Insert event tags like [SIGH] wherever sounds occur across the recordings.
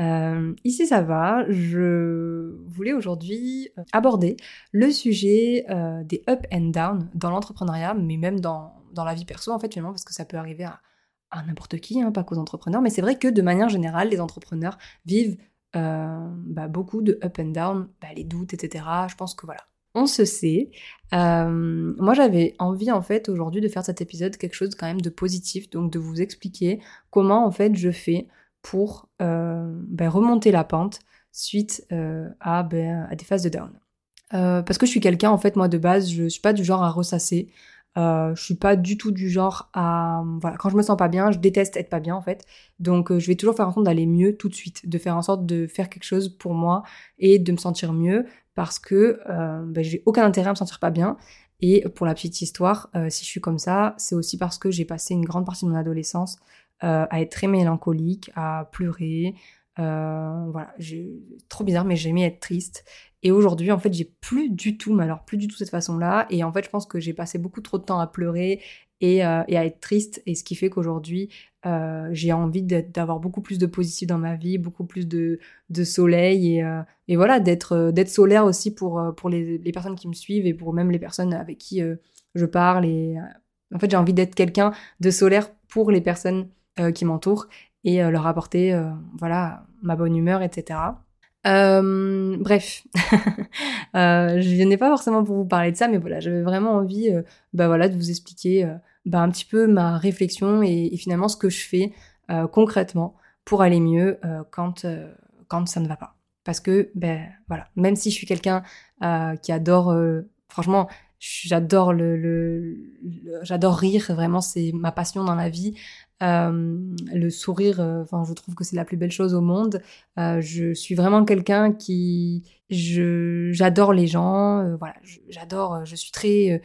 Euh, ici ça va, je voulais aujourd'hui aborder le sujet euh, des up and down dans l'entrepreneuriat, mais même dans, dans la vie perso en fait finalement parce que ça peut arriver à, n'importe qui, hein, pas qu'aux entrepreneurs, mais c'est vrai que de manière générale les entrepreneurs vivent euh, bah, beaucoup de up and down, bah, les doutes, etc. Je pense que voilà, on se sait. Euh, moi j'avais envie en fait aujourd'hui de faire cet épisode quelque chose quand même de positif, donc de vous expliquer comment en fait je fais pour euh, bah, remonter la pente suite à, à, des phases de down. parce que je suis quelqu'un en fait moi de base je suis pas du genre à ressasser euh, je suis pas du tout du genre à voilà quand je me sens pas bien, je déteste être pas bien en fait. Donc euh, je vais toujours faire en sorte d'aller mieux tout de suite, de faire en sorte de faire quelque chose pour moi et de me sentir mieux parce que euh, ben, j'ai aucun intérêt à me sentir pas bien. Et pour la petite histoire, euh, si je suis comme ça, c'est aussi parce que j'ai passé une grande partie de mon adolescence euh, à être très mélancolique, à pleurer. voilà, j'ai trop bizarre, mais j'aimais être triste. Et aujourd'hui, en fait, j'ai plus du tout, mais alors plus du tout cette façon-là. Et en fait, je pense que j'ai passé beaucoup trop de temps à pleurer et, euh, à être triste. Et ce qui fait qu'aujourd'hui, euh, j'ai envie d'avoir beaucoup plus de positif dans ma vie, beaucoup plus de, soleil et, euh, voilà, d'être euh, solaire aussi pour, euh, pour les, les, personnes qui me suivent et pour même les personnes avec qui je parle. Et en fait, j'ai envie d'être quelqu'un de solaire pour les personnes qui m'entourent et leur apporter, voilà, ma bonne humeur, etc. Euh, bref, [LAUGHS] euh, je venais pas forcément pour vous parler de ça, mais voilà, j'avais vraiment envie, euh, bah voilà, de vous expliquer euh, bah, un petit peu ma réflexion et, finalement ce que je fais euh, concrètement pour aller mieux quand quand ça ne va pas. Parce que ben voilà, même si je suis quelqu'un qui adore, franchement, j'adore le j'adore rire, vraiment c'est ma passion dans la vie. Euh, le sourire, euh, enfin, je trouve que c'est la plus belle chose au monde. Euh, je suis vraiment quelqu'un qui, j'adore les gens. Voilà, j'adore, je suis très,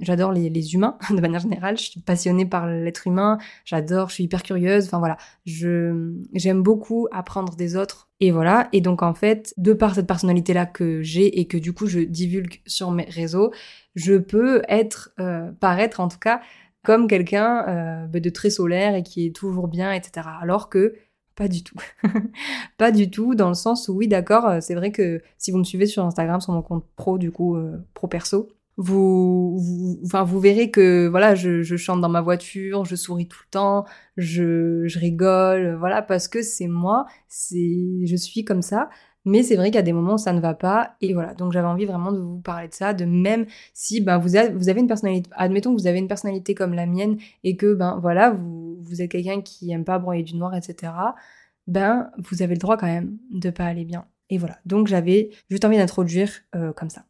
j'adore les, les, humains [LAUGHS] de manière générale. Je suis passionnée par l'être humain. J'adore, je suis hyper curieuse. Enfin voilà, je, j'aime beaucoup apprendre des autres. Et voilà. Et donc en fait, de par cette personnalité là que j'ai et que du coup je divulgue sur mes réseaux, je peux être, paraître en tout cas comme quelqu'un euh, bah, de très solaire et qui est toujours bien, etc. Alors que pas du tout. [LAUGHS] pas du tout, dans le sens où oui, d'accord, euh, c'est vrai que si vous me suivez sur Instagram, sur mon compte pro, du coup, euh, pro perso, vous, verrez que voilà, je, je, chante dans ma voiture, je souris tout le temps, je, je rigole, voilà, parce que c'est moi, c'est, je suis comme ça. Mais c'est vrai a des moments ça ne va pas. Et voilà, donc j'avais envie vraiment de vous parler de ça, de même si ben, vous, avez, une personnalité, admettons que vous avez une personnalité comme la mienne et que ben voilà, vous, êtes quelqu'un qui aime pas broyer du noir, etc. Ben vous avez le droit quand même de pas aller bien. Et voilà, donc j'avais juste envie d'introduire euh, comme ça.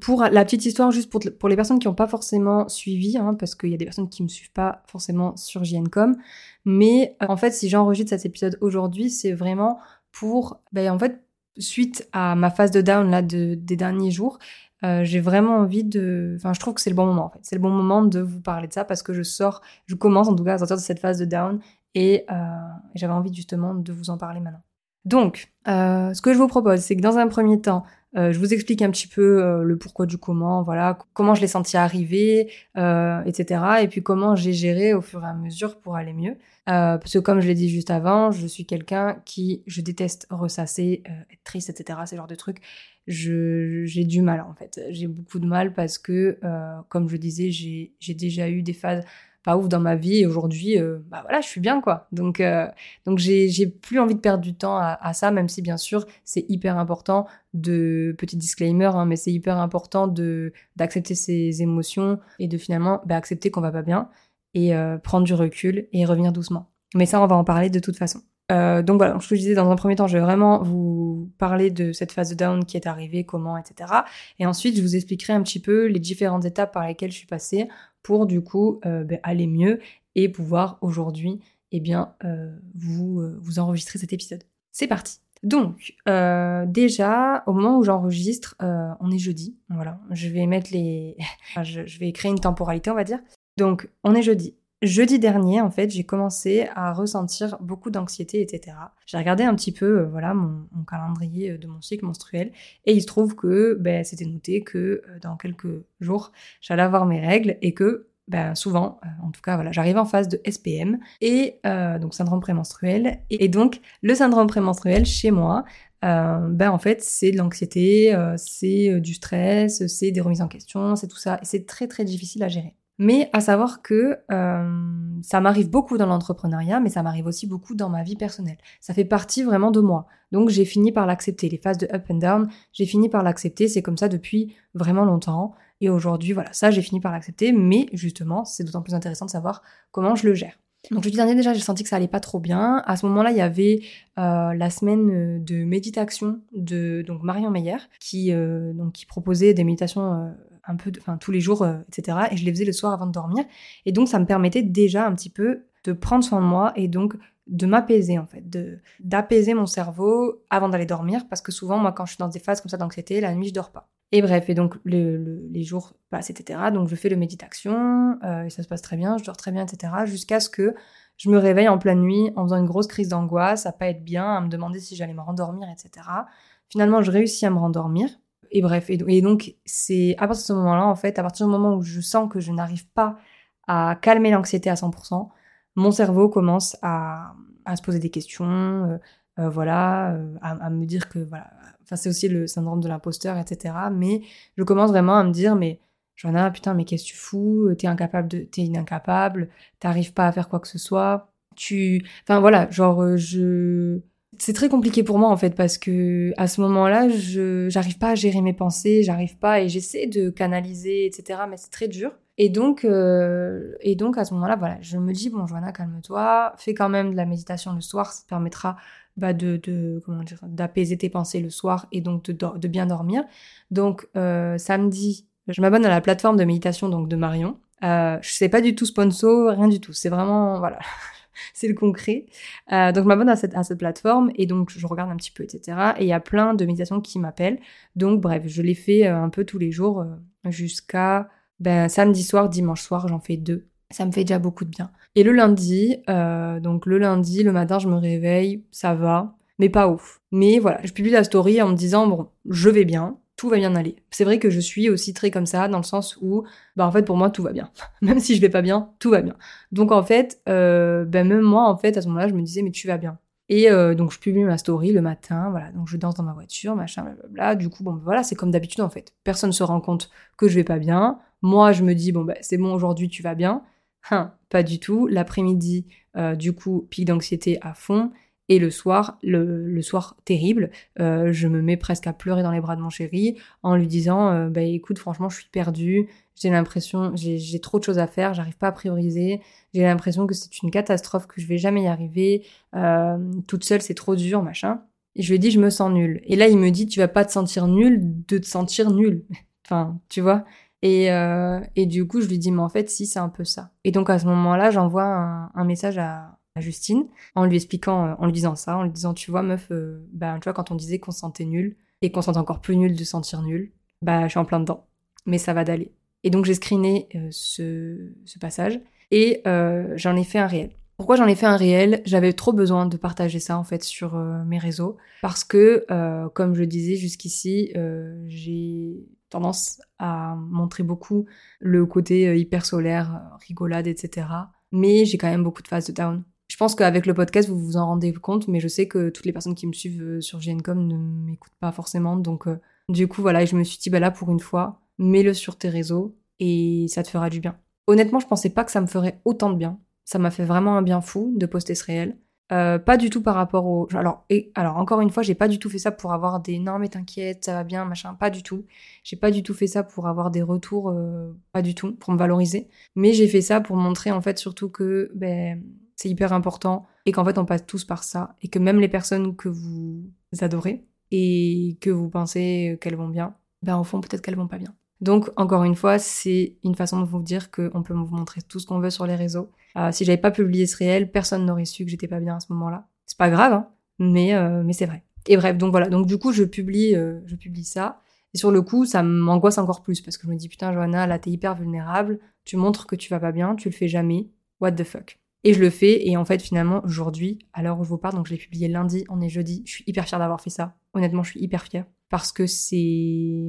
Pour la petite histoire, juste pour, pour les personnes qui n'ont pas forcément suivi, hein, parce qu'il y a des personnes qui ne me suivent pas forcément sur JNCOM, mais euh, en fait, si j'enregistre cet épisode aujourd'hui, c'est vraiment pour, ben, en fait, suite à ma phase de down des derniers jours, euh, j'ai vraiment envie de, enfin, je trouve que c'est le bon moment en fait. C'est le bon moment de vous parler de ça parce que je sors, je commence en tout cas à sortir de cette phase de down et euh, j'avais envie justement de vous en parler maintenant. Donc, euh, ce que je vous propose, c'est que dans un premier temps, euh, je vous explique un petit peu euh, le pourquoi du comment, voilà, comment je l'ai senti arriver, euh, etc. Et puis comment j'ai géré au fur et à mesure pour aller mieux. Euh, parce que comme je l'ai dit juste avant, je suis quelqu'un qui, je déteste ressasser, être triste, etc. Ce genre de trucs. J'ai du mal en fait. J'ai beaucoup de mal parce que, comme je disais, j'ai déjà eu des phases pas ouf dans ma vie et aujourd'hui, euh, bah voilà, je suis bien quoi. Donc, euh, donc j'ai, plus envie de perdre du temps à, ça, même si bien sûr c'est hyper important de petit disclaimer, hein, mais c'est hyper important de d'accepter ses émotions et de finalement bah, accepter qu'on va pas bien et euh, prendre du recul et revenir doucement. Mais ça, on va en parler de toute façon. Euh, donc voilà, je vous disais dans un premier temps, je vais vraiment vous parler de cette phase de down qui est arrivée, comment, etc. Et ensuite, je vous expliquerai un petit peu les différentes étapes par lesquelles je suis passée pour du coup euh, ben, aller mieux et pouvoir aujourd'hui, eh bien, euh, vous, vous enregistrer cet épisode. C'est parti. Donc, déjà, au moment où j'enregistre, on est jeudi. Voilà, je vais mettre les, [LAUGHS] je vais créer une temporalité, on va dire. Donc, on est jeudi. Jeudi dernier, en fait, j'ai commencé à ressentir beaucoup d'anxiété, etc. J'ai regardé un petit peu, euh, voilà, mon, calendrier euh, de mon cycle menstruel, et il se trouve que ben, c'était noté que euh, dans quelques jours, j'allais avoir mes règles et que ben, souvent, en tout cas, voilà, j'arrive en phase de SPM et donc syndrome prémenstruel. Et, donc, le syndrome prémenstruel chez moi, ben en fait, c'est de l'anxiété, c'est du stress, c'est des remises en question, c'est tout ça, et c'est très très difficile à gérer. Mais à savoir que euh, ça m'arrive beaucoup dans l'entrepreneuriat, mais ça m'arrive aussi beaucoup dans ma vie personnelle. Ça fait partie vraiment de moi. Donc j'ai fini par l'accepter. Les phases de up and down, j'ai fini par l'accepter. C'est comme ça depuis vraiment longtemps. Et aujourd'hui, voilà, ça j'ai fini par l'accepter. Mais justement, c'est d'autant plus intéressant de savoir comment je le gère. Donc jeudi dernier déjà j'ai senti que ça allait pas trop bien. À ce moment-là il y avait euh, la semaine de méditation de donc Marion Meyer qui euh, donc qui proposait des méditations un peu, enfin tous les jours, euh, etc. Et je les faisais le soir avant de dormir. Et donc ça me permettait déjà un petit peu de prendre soin de moi et donc de m'apaiser en fait, de d'apaiser mon cerveau avant d'aller dormir parce que souvent moi quand je suis dans des phases comme ça d'anxiété, la nuit je dors pas. Et bref, et donc les jours passent, etc. Donc je fais le méditation euh, et ça se passe très bien, je dors très bien, etc. Jusqu'à ce que je me réveille en pleine nuit en faisant une grosse crise d'angoisse, à pas être bien, à me demander si j'allais me rendormir, etc. Finalement, je réussis à me rendormir. Et bref, et, donc c'est à partir de ce moment-là, en fait, à partir du moment où je sens que je n'arrive pas à calmer l'anxiété à 100%, mon cerveau commence à, se poser des questions, euh, euh, voilà, euh, à, me dire que voilà, enfin c'est aussi le syndrome de l'imposteur, etc. Mais je commence vraiment à me dire, mais Joanna, putain, mais qu'est-ce que tu fous? T'es incapable de, t'es incapable, t'arrives pas à faire quoi que ce soit. Tu, enfin voilà, genre je c'est très compliqué pour moi en fait parce que à ce moment-là, je j'arrive pas à gérer mes pensées, j'arrive pas et j'essaie de canaliser, etc. Mais c'est très dur. Et donc, euh, et donc à ce moment-là, voilà, je me dis bon, Joanna, calme-toi, fais quand même de la méditation le soir, ça te permettra bah, de, de comment dire, d'apaiser tes pensées le soir et donc de, de bien dormir. Donc euh, samedi, je m'abonne à la plateforme de méditation donc de Marion. Euh, je sais pas du tout sponsor, rien du tout. C'est vraiment voilà, [LAUGHS] c'est le concret. Euh, donc je m'abonne à cette, à cette plateforme et donc je regarde un petit peu, etc. Et il y a plein de méditations qui m'appellent. Donc bref, je les fais euh, un peu tous les jours euh, jusqu'à ben, samedi soir, dimanche soir, j'en fais deux. Ça me fait déjà beaucoup de bien. Et le lundi, donc le lundi, le matin, je me réveille, ça va, mais pas ouf. Mais voilà, je publie la story en me disant, bon, je vais bien, va bien aller. C'est vrai que je suis aussi très comme ça, dans le sens où, bah en fait, pour moi, tout va bien. [LAUGHS] même si je vais pas bien, tout va bien. Donc en fait, euh, ben même moi, en fait, à ce moment-là, je me disais, mais tu vas bien. Et euh, donc je publie ma story le matin, voilà, donc je danse dans ma voiture, machin, blablabla. Du coup, bon, voilà, c'est comme d'habitude en fait. Personne se rend compte que je vais pas bien. Moi, je me dis, bon, ben c'est bon, aujourd'hui, tu vas bien. Hein, pas du tout. L'après-midi, euh, du coup, pic d'anxiété à fond. Et le soir, le, soir terrible, euh, je me mets presque à pleurer dans les bras de mon chéri en lui disant euh, bah écoute franchement je suis perdue, j'ai l'impression j'ai trop de choses à faire, j'arrive pas à prioriser, j'ai l'impression que c'est une catastrophe que je vais jamais y arriver, euh, toute seule c'est trop dur machin. Et je lui ai dit je me sens nulle. Et là il me dit tu vas pas te sentir nulle de te sentir nulle. [LAUGHS] enfin tu vois. Et, et du coup je lui dis mais en fait si c'est un peu ça. Et donc à ce moment-là j'envoie un message à à Justine en lui expliquant, euh, en lui disant ça, en lui disant tu vois meuf, euh, bah tu vois quand on disait qu'on se sentait nul et qu'on se sentait encore plus nul de sentir nul, bah je suis en plein dedans, mais ça va d'aller. Et donc j'ai screené euh, ce, ce, passage et j'en ai fait un réel. Pourquoi j'en ai fait un réel? J'avais trop besoin de partager ça en fait sur mes réseaux parce que, comme je disais jusqu'ici, j'ai tendance à montrer beaucoup le côté hyper solaire, rigolade, etc. Mais j'ai quand même beaucoup de phases de down. Je pense qu'avec le podcast, vous vous en rendez compte, mais je sais que toutes les personnes qui me suivent euh, sur GNCOM ne m'écoutent pas forcément. Donc, euh, du coup, voilà, je me suis dit, bah là, pour une fois, mets-le sur tes réseaux et ça te fera du bien. Honnêtement, je pensais pas que ça me ferait autant de bien. Ça m'a fait vraiment un bien fou de poster ce réel. Euh, pas du tout par rapport au. Alors, et, alors encore une fois, j'ai pas du tout fait ça pour avoir des non mais t'inquiète, ça va bien, machin, pas du tout. J'ai pas du tout fait ça pour avoir des retours, pas du tout, pour me valoriser. Mais j'ai fait ça pour montrer en fait surtout que ben, c'est hyper important et qu'en fait on passe tous par ça et que même les personnes que vous adorez et que vous pensez qu'elles vont bien, ben au fond peut-être qu'elles vont pas bien. Donc, encore une fois, c'est une façon de vous dire qu'on peut vous montrer tout ce qu'on veut sur les réseaux. Euh, si j'avais pas publié ce réel, personne n'aurait su que j'étais pas bien à ce moment-là. C'est pas grave, hein, mais, euh, mais c'est vrai. Et bref, donc voilà. Donc du coup, je publie, euh, je publie ça. Et sur le coup, ça m'angoisse encore plus parce que je me dis putain, Johanna, là, t'es hyper vulnérable. Tu montres que tu vas pas bien, tu le fais jamais. What the fuck. Et je le fais. Et en fait, finalement, aujourd'hui, à l'heure où je vous parle, donc je l'ai publié lundi, on est jeudi. Je suis hyper fière d'avoir fait ça. Honnêtement, je suis hyper fière parce que c'est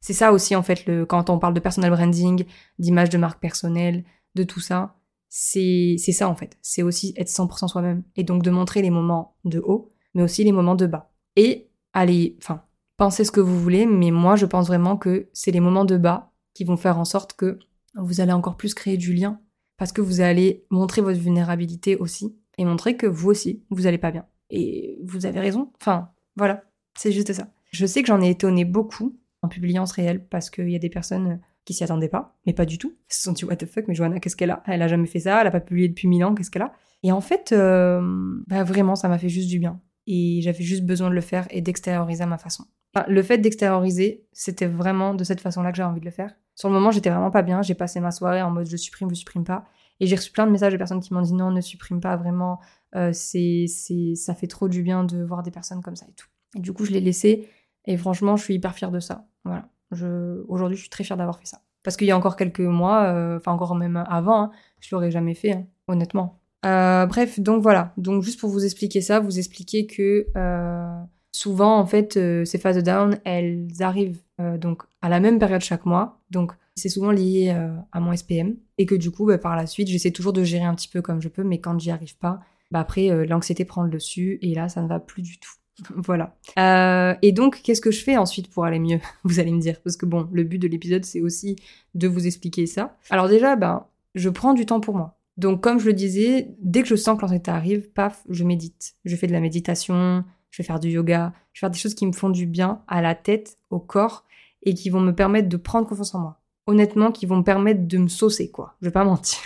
c'est ça aussi en fait le quand on parle de personal branding, d'image de marque personnelle, de tout ça, c'est ça en fait. C'est aussi être 100% soi-même et donc de montrer les moments de haut, mais aussi les moments de bas. Et allez, enfin, pensez ce que vous voulez, mais moi je pense vraiment que c'est les moments de bas qui vont faire en sorte que vous allez encore plus créer du lien parce que vous allez montrer votre vulnérabilité aussi et montrer que vous aussi vous allez pas bien. Et vous avez raison. Enfin, voilà, c'est juste ça. Je sais que j'en ai étonné beaucoup en publiant ce réel parce qu'il y a des personnes qui s'y attendaient pas, mais pas du tout. Ils se sont dit what the fuck, mais Johanna, qu'est-ce qu'elle a? Elle a jamais fait ça, elle a pas publié depuis mille ans, qu'est-ce qu'elle a? Et en fait, euh, bah vraiment, ça m'a fait juste du bien. Et j'avais juste besoin de le faire et d'extérioriser à ma façon. le fait d'extérioriser, c'était vraiment de cette façon-là que j'avais envie de le faire. Sur le moment, j'étais vraiment pas bien. J'ai passé ma soirée en mode je supprime, je supprime pas. Et j'ai reçu plein de messages de personnes qui m'ont dit non, ne supprime pas vraiment. Euh, c'est, c'est, ça fait trop du bien de voir des personnes comme ça et tout. Et du coup, je l'ai laissé et franchement, je suis hyper fière de ça. Voilà. Je... Aujourd'hui, je suis très fière d'avoir fait ça. Parce qu'il y a encore quelques mois, euh, enfin encore même avant, hein, je l'aurais jamais fait, hein, honnêtement. Euh, bref, donc voilà. Donc juste pour vous expliquer ça, vous expliquer que euh, souvent, en fait, ces phases de down, elles arrivent donc à la même période chaque mois. Donc c'est souvent lié à mon SPM. Et que du coup, bah, par la suite, j'essaie toujours de gérer un petit peu comme je peux, mais quand j'y arrive pas, bah, après, l'anxiété prend le dessus et là, ça ne va plus du tout. [LAUGHS] Voilà. Euh, et donc, qu'est-ce que je fais ensuite pour aller mieux [LAUGHS] Vous allez me dire? Parce que bon, le but de l'épisode, c'est aussi de vous expliquer ça. Alors déjà, ben, je prends du temps pour moi. Donc, comme je le disais, dès que je sens que l'anxiété arrive, paf, je médite. Je fais de la méditation, je vais faire du yoga, je vais faire des choses qui me font du bien à la tête, au corps, et qui vont me permettre de prendre confiance en moi. Honnêtement, qui vont me permettre de me saucer, quoi. Je vais pas [LAUGHS] mentir.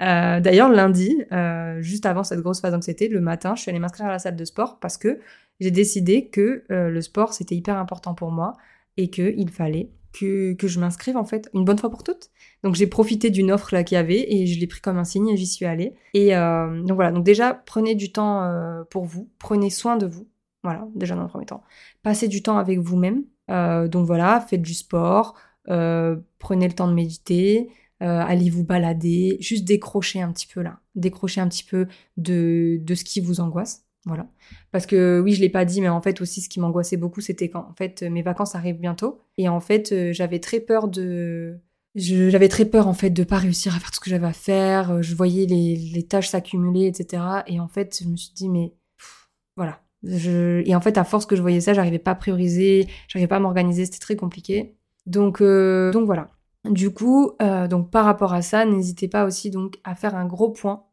Euh, d'ailleurs, lundi, euh, juste avant cette grosse phase d'anxiété, le matin, je suis allée m'inscrire à la salle de sport parce que j'ai décidé que euh, le sport, c'était hyper important pour moi et qu'il fallait que, je m'inscrive en fait une bonne fois pour toutes. Donc j'ai profité d'une offre là qu'il y avait et je l'ai pris comme un signe et j'y suis allée. Et euh, donc voilà, donc déjà prenez du temps euh, pour vous, prenez soin de vous. Voilà, déjà dans le premier temps. Passez du temps avec vous-même. donc voilà, faites du sport, prenez le temps de méditer, allez vous balader, juste décrocher un petit peu là, décrocher un petit peu de, de ce qui vous angoisse. Voilà. Parce que oui, je l'ai pas dit, mais en fait aussi, ce qui m'angoissait beaucoup, c'était quand fait mes vacances arrivent bientôt, et en fait euh, j'avais très peur de, j'avais très peur en fait de pas réussir à faire tout ce que j'avais à faire. Euh, je voyais les, tâches s'accumuler, etc. Et en fait, je me suis dit mais voilà. Et en fait, à force que je voyais ça, j'arrivais pas à prioriser, j'arrivais pas à m'organiser, c'était très compliqué. Donc euh, donc voilà. Du coup, donc par rapport à ça, n'hésitez pas aussi donc à faire un gros point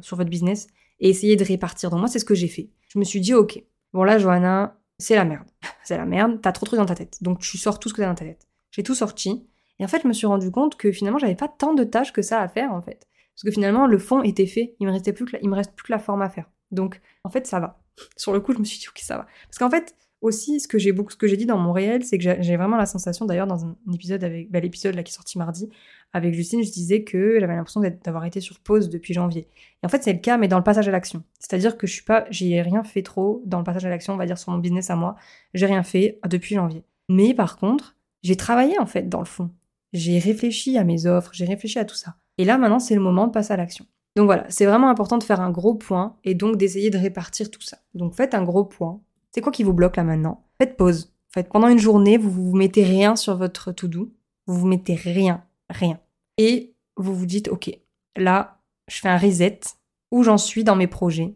sur votre business et essayer de répartir. Donc moi, c'est ce que j'ai fait. Je me suis dit, ok, bon là, Johanna, c'est la merde. [LAUGHS] c'est la merde, t'as trop de trucs dans ta tête. Donc tu sors tout ce que t'as dans ta tête. J'ai tout sorti. Et en fait, je me suis rendu compte que finalement, j'avais pas tant de tâches que ça à faire, en fait. Parce que finalement, le fond était fait. Il me restait plus il me reste plus que la forme à faire. Donc, en fait, ça va. Sur le coup, je me suis dit, ok, ça va. Parce qu'en fait, aussi, ce que j'ai dit dans mon réel, c'est que j'ai vraiment la sensation, d'ailleurs, dans un bah, l'épisode qui est sorti mardi, avec Justine, je disais que j'avais l'impression d'avoir été sur pause depuis janvier. Et en fait, c'est le cas, mais dans le passage à l'action. C'est-à-dire que je suis pas, rien fait trop dans le passage à l'action, on va dire sur mon business à moi. J'ai rien fait depuis janvier. Mais par contre, j'ai travaillé en fait dans le fond. J'ai réfléchi à mes offres, j'ai réfléchi à tout ça. Et là, maintenant, c'est le moment de passer à l'action. Donc voilà, c'est vraiment important de faire un gros point et donc d'essayer de répartir tout ça. Donc faites un gros point c'est quoi qui vous bloque là maintenant? Faites pause. Faites pendant une journée, vous vous mettez rien sur votre to-do. Vous vous mettez rien, rien. Et vous vous dites, ok, là, je fais un reset. Où j'en suis dans mes projets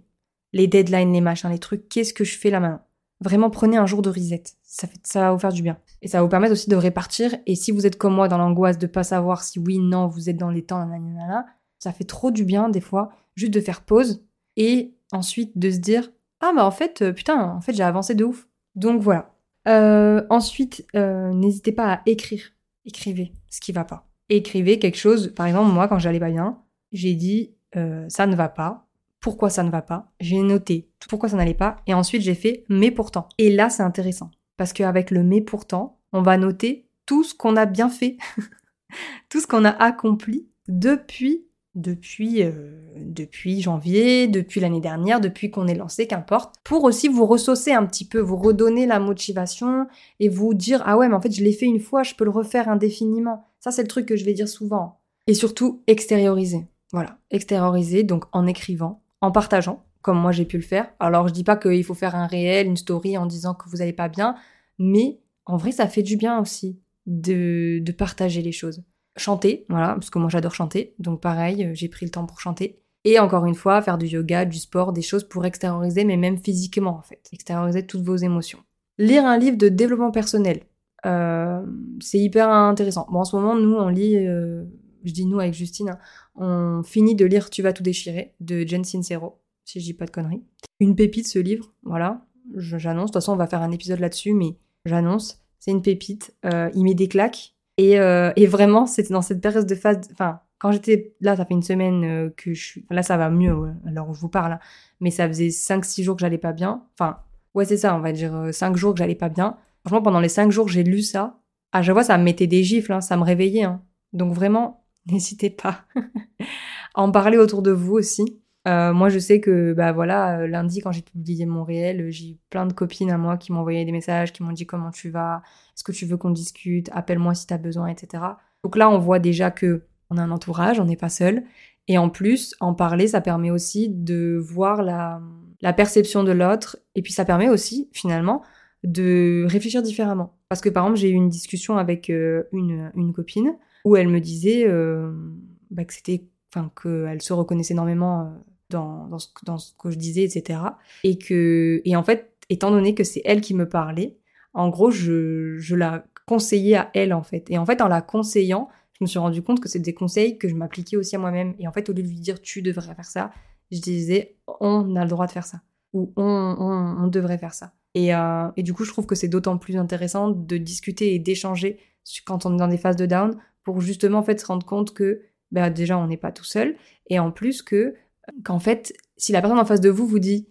Les deadlines, les machins, les trucs. Qu'est-ce que je fais là maintenant? Vraiment, prenez un jour de reset. ça, fait, ça va vous faire du bien. Et ça va vous permettre aussi de répartir. Et si vous êtes comme moi dans l'angoisse de pas savoir si oui, non, vous êtes dans les temps, nanana, ça fait trop du bien des fois, juste de faire pause et ensuite de se dire ah bah en fait euh, putain en fait j'ai avancé de ouf. Donc voilà. Euh, ensuite euh, n'hésitez pas à écrire, écrivez ce qui va pas. Écrivez quelque chose. Par exemple moi quand j'allais pas bien, j'ai dit ça ne va pas. Pourquoi ça ne va pas? J'ai noté pourquoi ça n'allait pas et ensuite j'ai fait mais pourtant. Et là c'est intéressant parce qu'avec le mais pourtant, on va noter tout ce qu'on a bien fait, [LAUGHS] tout ce qu'on a accompli depuis depuis euh, depuis janvier, depuis l'année dernière, depuis qu'on est lancé, qu'importe, pour aussi vous ressaucer un petit peu, vous redonner la motivation et vous dire ah ouais mais en fait je l'ai fait une fois, je peux le refaire indéfiniment. Ça c'est le truc que je vais dire souvent. Et surtout extérioriser. Voilà, extérioriser donc en écrivant, en partageant comme moi j'ai pu le faire. Alors je dis pas qu'il faut faire un réel, une story en disant que vous n'allez pas bien, mais en vrai ça fait du bien aussi de, de partager les choses chanter, voilà, parce que moi j'adore chanter, donc pareil, euh, j'ai pris le temps pour chanter. Et encore une fois, faire du yoga, du sport, des choses pour extérioriser, mais même physiquement en fait, extérioriser toutes vos émotions. Lire un livre de développement personnel, euh, c'est hyper intéressant. Bon, en ce moment, nous, on lit, euh, je dis nous avec Justine, hein, on finit de lire Tu vas tout déchirer de Jen Sincero, si je dis pas de conneries. Une pépite ce livre, voilà, j'annonce. De toute façon, on va faire un épisode là-dessus, mais j'annonce. C'est une pépite. il met des claques, euh, et, vraiment, c'était dans cette période de phase. Enfin, quand j'étais là, ça fait une semaine euh, que je suis. Là, ça va mieux, alors je vous parle. Hein. Mais ça faisait 5-6 jours que j'allais pas bien. Enfin, ouais, c'est ça, on va dire 5 euh, jours que j'allais pas bien. Franchement, pendant les 5 jours, j'ai lu ça. À chaque fois, ça me mettait des gifles, hein, ça me réveillait. Hein. Donc vraiment, [LAUGHS] n'hésitez pas [LAUGHS] à en parler autour de vous aussi. Euh, moi, je sais que, bah voilà, euh, lundi, quand j'ai publié mon réel, euh, j'ai plein de copines à moi qui m'ont envoyé des messages, qui m'ont dit comment tu vas, est-ce que tu veux qu'on discute, appelle-moi si tu as besoin, etc. Donc là, on voit déjà que on a un entourage, on n'est pas seul. Et en plus, en parler, ça permet aussi de voir la, perception de l'autre. Et puis, ça permet aussi, finalement, de réfléchir différemment. Parce que, par exemple, j'ai eu une discussion avec une, une copine où elle me disait bah, que c'était enfin qu'elle se reconnaissait énormément dans, ce, que je disais, etc. Et que, et en fait, étant donné que c'est elle qui me parlait, en gros, je, la conseillais à elle, en fait. Et en fait, en la conseillant, je me suis rendu compte que c'est des conseils que je m'appliquais aussi à moi-même. Et en fait, au lieu de lui dire tu devrais faire ça, je disais on a le droit de faire ça. Ou on, on, on devrait faire ça. Et, euh, et, du coup, je trouve que c'est d'autant plus intéressant de discuter et d'échanger quand on est dans des phases de down pour justement en fait se rendre compte que bah, déjà on n'est pas tout seul et en plus que qu'en fait, si la personne en face de vous vous dit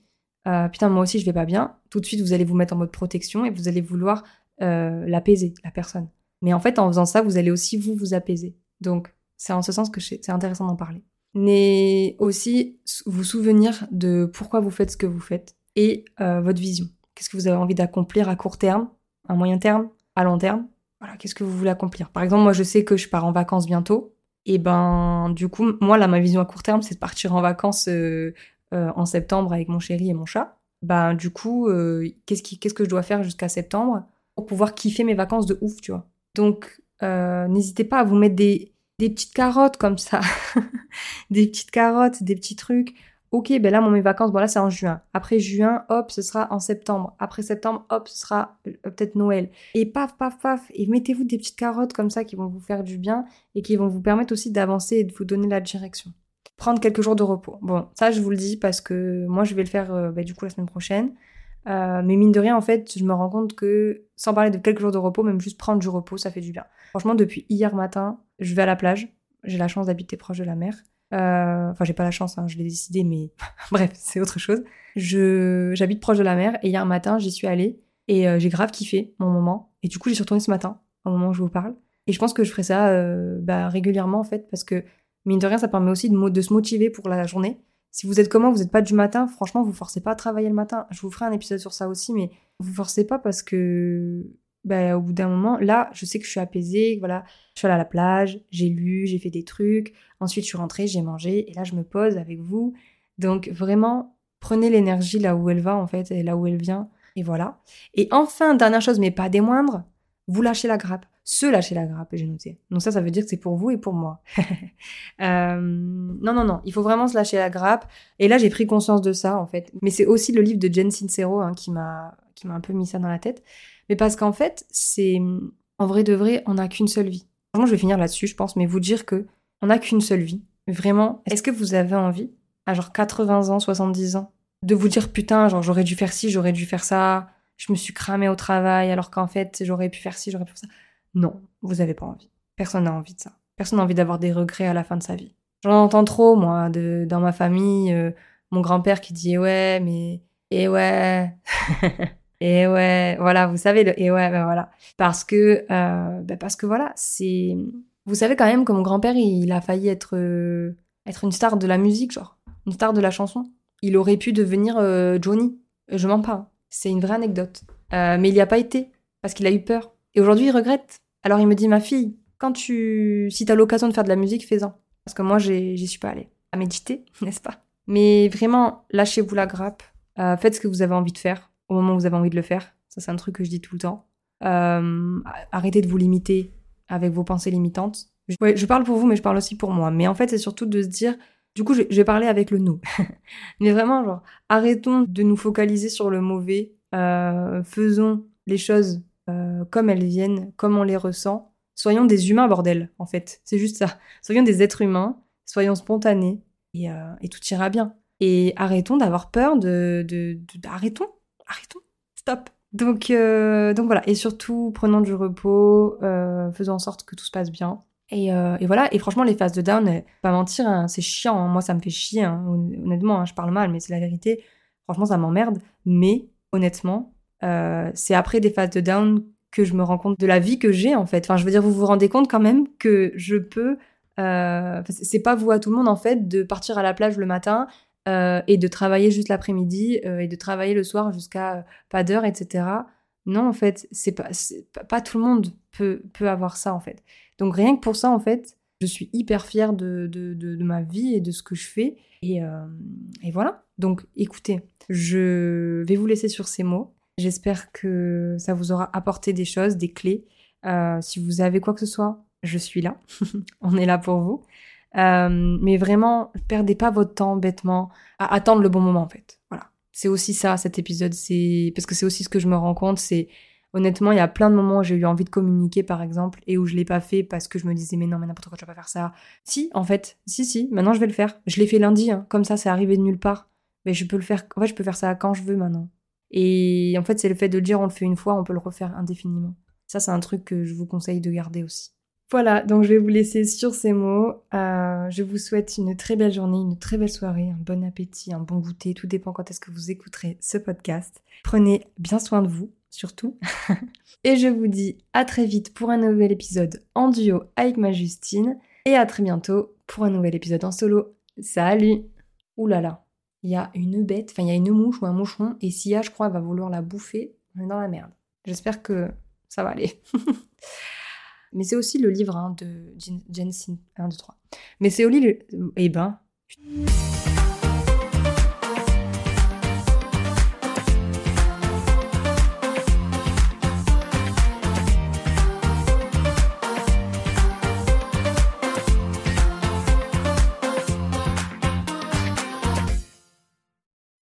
euh, putain moi aussi je vais pas bien, tout de suite vous allez vous mettre en mode protection et vous allez vouloir euh, l'apaiser la personne. Mais en fait en faisant ça vous allez aussi vous vous apaiser. Donc c'est en ce sens que c'est intéressant d'en parler. Mais aussi vous souvenir de pourquoi vous faites ce que vous faites et euh, votre vision. Qu'est-ce que vous avez envie d'accomplir à court terme, à moyen terme, à long terme? Voilà, qu'est-ce que vous voulez accomplir? Par exemple, moi je sais que je pars en vacances bientôt et ben, du coup, moi, là, ma vision à court terme, c'est de partir en vacances euh, euh, en septembre avec mon chéri et mon chat. Ben, du coup, euh, qu'est-ce, qu'est-ce que je dois faire jusqu'à septembre pour pouvoir kiffer mes vacances de ouf, tu vois? Donc, n'hésitez pas à vous mettre des, des petites carottes comme ça. [LAUGHS] des petites carottes, des petits trucs ok, ben là, mon mes vacances, bon là, c'est en juin. Après juin, hop, ce sera en septembre. Après septembre, hop, ce sera euh, peut-être Noël. Et paf, paf, paf. Et mettez-vous des petites carottes comme ça qui vont vous faire du bien et qui vont vous permettre aussi d'avancer et de vous donner la direction. Prendre quelques jours de repos. Bon, ça, je vous le dis parce que moi, je vais le faire euh, bah, du coup la semaine prochaine. Euh, mais mine de rien, en fait, je me rends compte que sans parler de quelques jours de repos, même juste prendre du repos, ça fait du bien. Franchement, depuis hier matin, je vais à la plage. J'ai la chance d'habiter proche de la mer. Euh, enfin, j'ai pas la chance, hein, je l'ai décidé, mais [LAUGHS] bref, c'est autre chose. Je j'habite proche de la mer et hier matin, j'y suis allée et euh, j'ai grave kiffé mon moment. Et du coup, j'y suis retournée ce matin, au moment où je vous parle. Et je pense que je ferai ça euh, bah, régulièrement en fait, parce que mine de rien, ça permet aussi de, de se motiver pour la journée. Si vous êtes comment, vous n'êtes pas du matin, franchement, vous forcez pas à travailler le matin. Je vous ferai un épisode sur ça aussi, mais vous forcez pas parce que bah, au bout d'un moment, là, je sais que je suis apaisée, voilà, je suis allée à la plage, j'ai lu, j'ai fait des trucs, ensuite je suis rentrée, j'ai mangé, et là je me pose avec vous. Donc vraiment, prenez l'énergie là où elle va en fait, et là où elle vient, et voilà. Et enfin, dernière chose, mais pas des moindres, vous lâchez la grappe. Se lâcher la grappe, j'ai noté. Donc ça, ça veut dire que c'est pour vous et pour moi. [LAUGHS] euh, non, non, non, il faut vraiment se lâcher la grappe. Et là, j'ai pris conscience de ça, en fait. Mais c'est aussi le livre de Jen Sincero hein, qui m'a qui m'a un peu mis ça dans la tête. Mais parce qu'en fait, c'est. En vrai de vrai, on n'a qu'une seule vie. Moi, je vais finir là-dessus, je pense, mais vous dire que on n'a qu'une seule vie. Vraiment, est-ce que vous avez envie, à genre 80 ans, 70 ans, de vous dire putain, genre j'aurais dû faire ci, j'aurais dû faire ça, je me suis cramé au travail alors qu'en fait j'aurais pu faire ci, j'aurais pu faire ça? Non, vous n'avez pas envie. Personne n'a envie de ça. Personne n'a envie d'avoir des regrets à la fin de sa vie. J'en entends trop, moi, de, dans ma famille, euh, mon grand-père qui dit eh ouais, mais eh ouais. [LAUGHS] et ouais, voilà, vous savez le et ouais, ben voilà. Parce que, euh, ben parce que voilà, c'est. Vous savez quand même que mon grand-père, il a failli être, euh, être une star de la musique, genre, une star de la chanson. Il aurait pu devenir euh, Johnny. Je m'en parle. C'est une vraie anecdote. mais il n'y a pas été, parce qu'il a eu peur. Et aujourd'hui, il regrette. Alors il me dit, ma fille, quand tu, si t'as l'occasion de faire de la musique, fais-en. Parce que moi, j'y suis pas allée. À méditer, [LAUGHS] n'est-ce pas? Mais vraiment, lâchez-vous la grappe. faites ce que vous avez envie de faire au moment où vous avez envie de le faire. Ça, c'est un truc que je dis tout le temps. Euh, arrêtez de vous limiter avec vos pensées limitantes. Je, je parle pour vous, mais je parle aussi pour moi. Mais en fait, c'est surtout de se dire, du coup, je, vais parler avec le nous. [LAUGHS] mais vraiment, genre, arrêtons de nous focaliser sur le mauvais. Euh, faisons les choses euh, comme elles viennent, comme on les ressent. Soyons des humains, bordel, en fait. C'est juste ça. Soyons des êtres humains, soyons spontanés, et, et tout ira bien. Et arrêtons d'avoir peur de, de, de, arrêtons arrêtons, stop. Donc, euh, donc voilà, et surtout prenons du repos, euh, faisons en sorte que tout se passe bien. Et, euh, voilà, et franchement, les phases de down, pas mentir, hein, c'est chiant. Hein. Moi, ça me fait chier, hein. honnêtement, je parle mal, mais c'est la vérité. Franchement, ça m'emmerde. Mais honnêtement, c'est après des phases de down que je me rends compte de la vie que j'ai en fait. Enfin, je veux dire, vous vous rendez compte quand même que je peux. c'est pas vous à tout le monde en fait de partir à la plage le matin euh, et de travailler juste l'après-midi euh, et de travailler le soir jusqu'à euh, pas d'heure, etc. Non, en fait, c'est pas, pas, tout le monde peut, peut avoir ça, en fait. Donc rien que pour ça, en fait, je suis hyper fière de, de, de, ma vie et de ce que je fais. Et, et voilà. Donc écoutez, je vais vous laisser sur ces mots. J'espère que ça vous aura apporté des choses, des clés. si vous avez quoi que ce soit, je suis là. [LAUGHS] On est là pour vous. Euh, mais vraiment, perdez pas votre temps bêtement à attendre le bon moment en fait. Voilà. C'est aussi ça cet épisode, c'est parce que c'est aussi ce que je me rends compte, c'est honnêtement, il y a plein de moments où j'ai eu envie de communiquer par exemple et où je l'ai pas fait parce que je me disais mais non mais n'importe quoi je vais pas faire ça. Si en fait, si si, maintenant je vais le faire. Je l'ai fait lundi, hein. comme ça c'est arrivé de nulle part. Mais je peux le faire. En fait, je peux faire ça quand je veux maintenant. Et en fait, c'est le fait de dire on le fait une fois, on peut le refaire indéfiniment. Ça, c'est un truc que je vous conseille de garder aussi. Voilà, donc je vais vous laisser sur ces mots. Euh, je vous souhaite une très belle journée, une très belle soirée, un bon appétit, un bon goûter. Tout dépend quand est-ce que vous écouterez ce podcast. Prenez bien soin de vous, surtout. [LAUGHS] et je vous dis à très vite pour un nouvel épisode en duo avec ma Justine. Et à très bientôt pour un nouvel épisode en solo. Salut Ouh là là, il y a une bête, enfin il y a une mouche ou un moucheron, et Sia, je crois, va vouloir la bouffer. On est dans la merde. J'espère que ça va aller. [LAUGHS] Mais c'est aussi le livre hein, de Jensen 1, 2, 3. Mais c'est aussi le... Eh ben...